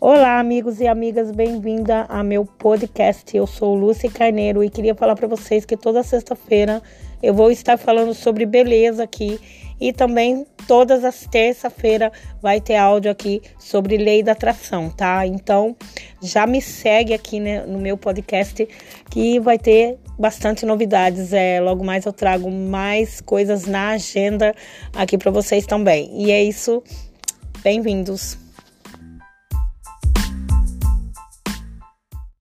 Olá, amigos e amigas, bem-vinda a meu podcast. Eu sou Lúcia Carneiro e queria falar para vocês que toda sexta-feira eu vou estar falando sobre beleza aqui e também todas as terça-feira vai ter áudio aqui sobre lei da atração, tá? Então, já me segue aqui né, no meu podcast que vai ter bastante novidades. É, logo mais eu trago mais coisas na agenda aqui para vocês também. E é isso. Bem-vindos.